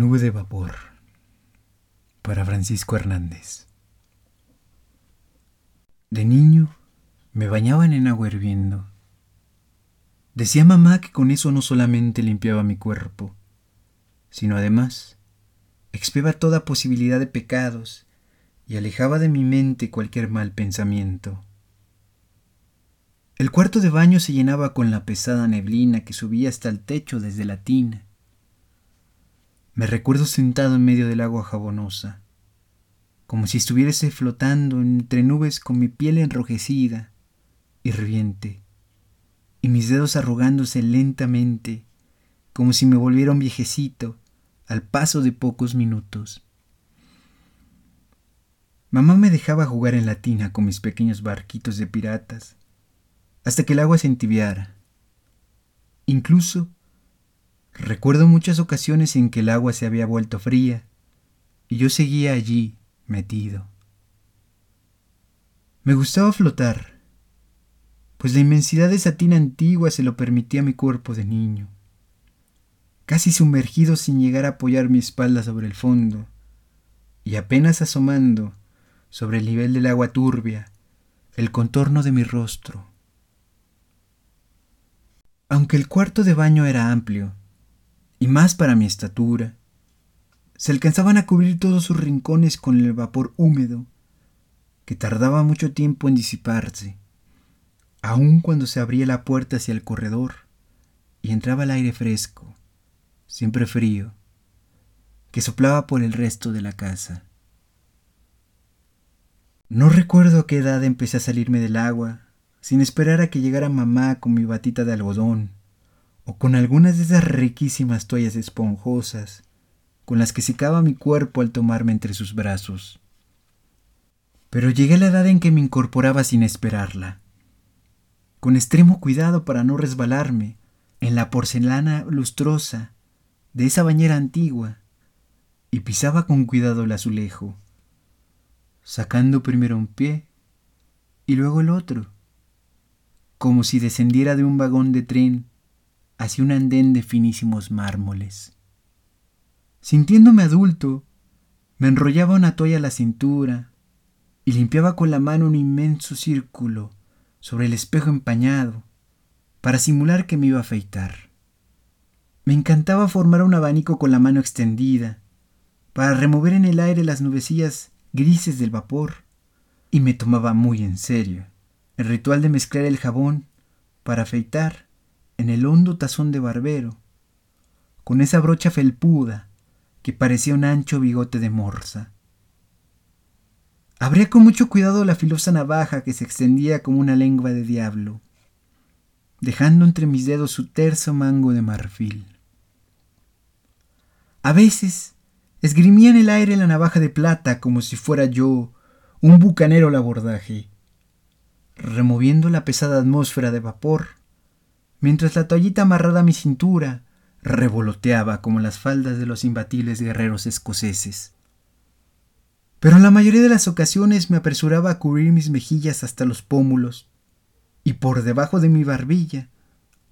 nube de vapor para Francisco Hernández. De niño me bañaban en agua hirviendo. Decía mamá que con eso no solamente limpiaba mi cuerpo, sino además expiaba toda posibilidad de pecados y alejaba de mi mente cualquier mal pensamiento. El cuarto de baño se llenaba con la pesada neblina que subía hasta el techo desde la tina. Me recuerdo sentado en medio del agua jabonosa, como si estuviese flotando entre nubes con mi piel enrojecida, hirviente, y mis dedos arrugándose lentamente, como si me volviera un viejecito al paso de pocos minutos. Mamá me dejaba jugar en la tina con mis pequeños barquitos de piratas, hasta que el agua se entibiara. Incluso recuerdo muchas ocasiones en que el agua se había vuelto fría y yo seguía allí metido. Me gustaba flotar, pues la inmensidad de esa tina antigua se lo permitía a mi cuerpo de niño, casi sumergido sin llegar a apoyar mi espalda sobre el fondo, y apenas asomando sobre el nivel del agua turbia el contorno de mi rostro. Aunque el cuarto de baño era amplio, y más para mi estatura, se alcanzaban a cubrir todos sus rincones con el vapor húmedo, que tardaba mucho tiempo en disiparse, aun cuando se abría la puerta hacia el corredor y entraba el aire fresco, siempre frío, que soplaba por el resto de la casa. No recuerdo a qué edad empecé a salirme del agua sin esperar a que llegara mamá con mi batita de algodón, o con algunas de esas riquísimas toallas esponjosas con las que secaba mi cuerpo al tomarme entre sus brazos. Pero llegué a la edad en que me incorporaba sin esperarla, con extremo cuidado para no resbalarme en la porcelana lustrosa de esa bañera antigua, y pisaba con cuidado el azulejo, sacando primero un pie y luego el otro como si descendiera de un vagón de tren hacia un andén de finísimos mármoles. Sintiéndome adulto, me enrollaba una toalla a la cintura y limpiaba con la mano un inmenso círculo sobre el espejo empañado para simular que me iba a afeitar. Me encantaba formar un abanico con la mano extendida para remover en el aire las nubecillas grises del vapor y me tomaba muy en serio el ritual de mezclar el jabón para afeitar en el hondo tazón de barbero, con esa brocha felpuda que parecía un ancho bigote de morsa. Abría con mucho cuidado la filosa navaja que se extendía como una lengua de diablo, dejando entre mis dedos su terzo mango de marfil. A veces esgrimía en el aire la navaja de plata como si fuera yo un bucanero al abordaje removiendo la pesada atmósfera de vapor, mientras la toallita amarrada a mi cintura revoloteaba como las faldas de los imbatibles guerreros escoceses. Pero en la mayoría de las ocasiones me apresuraba a cubrir mis mejillas hasta los pómulos y por debajo de mi barbilla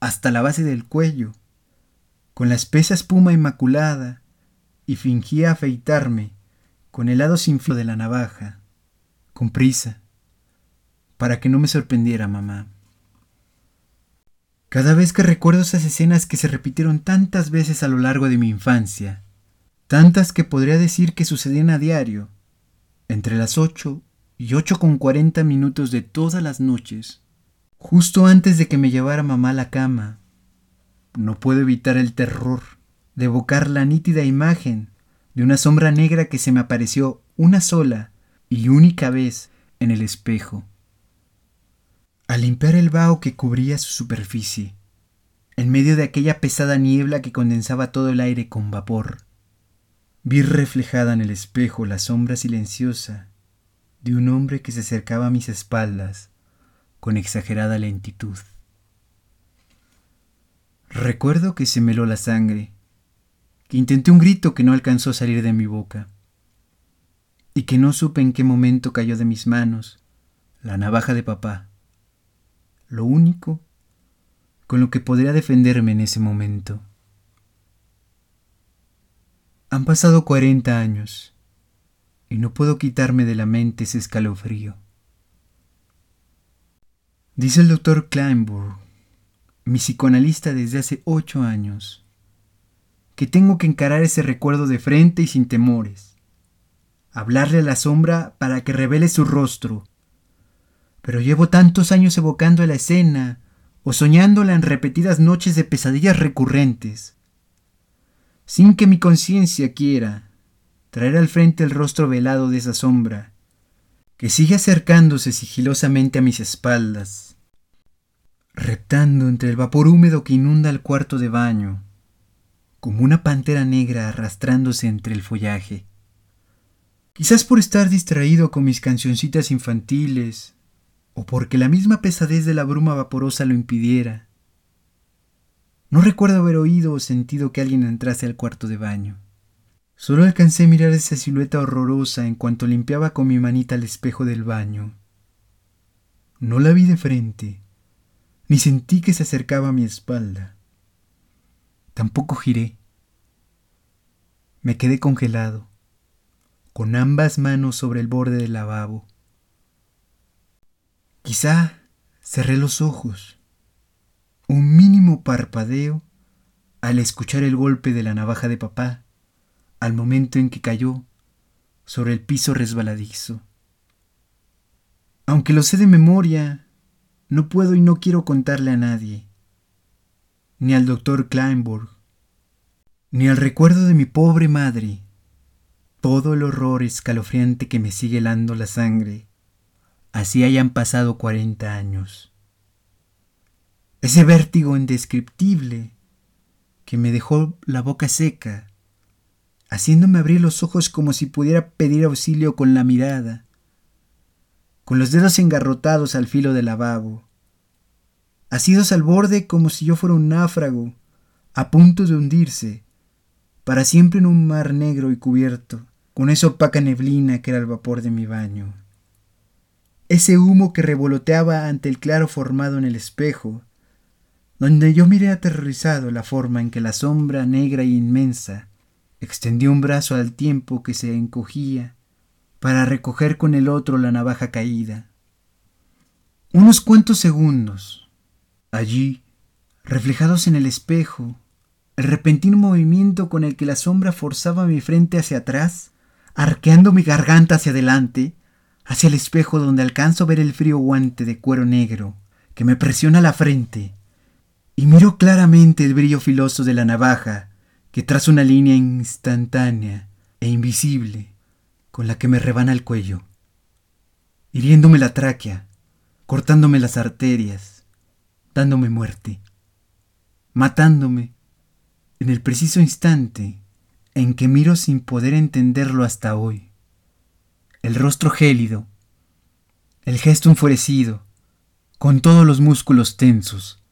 hasta la base del cuello, con la espesa espuma inmaculada, y fingía afeitarme con el lado sin filo de la navaja, con prisa, para que no me sorprendiera mamá. Cada vez que recuerdo esas escenas que se repitieron tantas veces a lo largo de mi infancia, tantas que podría decir que sucedían a diario, entre las ocho y ocho con cuarenta minutos de todas las noches, justo antes de que me llevara mamá a la cama, no puedo evitar el terror de evocar la nítida imagen de una sombra negra que se me apareció una sola y única vez en el espejo. Al limpiar el vaho que cubría su superficie, en medio de aquella pesada niebla que condensaba todo el aire con vapor, vi reflejada en el espejo la sombra silenciosa de un hombre que se acercaba a mis espaldas con exagerada lentitud. Recuerdo que se meló la sangre, que intenté un grito que no alcanzó a salir de mi boca, y que no supe en qué momento cayó de mis manos la navaja de papá lo único con lo que podría defenderme en ese momento. Han pasado cuarenta años y no puedo quitarme de la mente ese escalofrío. Dice el doctor Kleinburg, mi psicoanalista desde hace ocho años, que tengo que encarar ese recuerdo de frente y sin temores, hablarle a la sombra para que revele su rostro. Pero llevo tantos años evocando la escena o soñándola en repetidas noches de pesadillas recurrentes, sin que mi conciencia quiera traer al frente el rostro velado de esa sombra, que sigue acercándose sigilosamente a mis espaldas, reptando entre el vapor húmedo que inunda el cuarto de baño, como una pantera negra arrastrándose entre el follaje. Quizás por estar distraído con mis cancioncitas infantiles, o porque la misma pesadez de la bruma vaporosa lo impidiera. No recuerdo haber oído o sentido que alguien entrase al cuarto de baño. Solo alcancé a mirar esa silueta horrorosa en cuanto limpiaba con mi manita el espejo del baño. No la vi de frente, ni sentí que se acercaba a mi espalda. Tampoco giré. Me quedé congelado, con ambas manos sobre el borde del lavabo. Quizá cerré los ojos. Un mínimo parpadeo al escuchar el golpe de la navaja de papá al momento en que cayó sobre el piso resbaladizo. Aunque lo sé de memoria, no puedo y no quiero contarle a nadie, ni al doctor Kleinborg, ni al recuerdo de mi pobre madre, todo el horror escalofriante que me sigue helando la sangre, así hayan pasado cuarenta años. Ese vértigo indescriptible que me dejó la boca seca haciéndome abrir los ojos como si pudiera pedir auxilio con la mirada, con los dedos engarrotados al filo del lavabo, asidos al borde como si yo fuera un náufrago, a punto de hundirse, para siempre en un mar negro y cubierto, con esa opaca neblina que era el vapor de mi baño. Ese humo que revoloteaba ante el claro formado en el espejo, donde yo miré aterrorizado la forma en que la sombra negra e inmensa Extendió un brazo al tiempo que se encogía para recoger con el otro la navaja caída. Unos cuantos segundos. Allí, reflejados en el espejo, el repentino movimiento con el que la sombra forzaba mi frente hacia atrás, arqueando mi garganta hacia adelante, hacia el espejo donde alcanzo a ver el frío guante de cuero negro que me presiona la frente, y miro claramente el brillo filoso de la navaja que traza una línea instantánea e invisible con la que me rebana el cuello, hiriéndome la tráquea, cortándome las arterias, dándome muerte, matándome en el preciso instante en que miro sin poder entenderlo hasta hoy. El rostro gélido, el gesto enfurecido, con todos los músculos tensos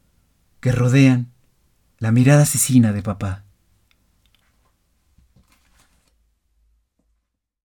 que rodean la mirada asesina de papá.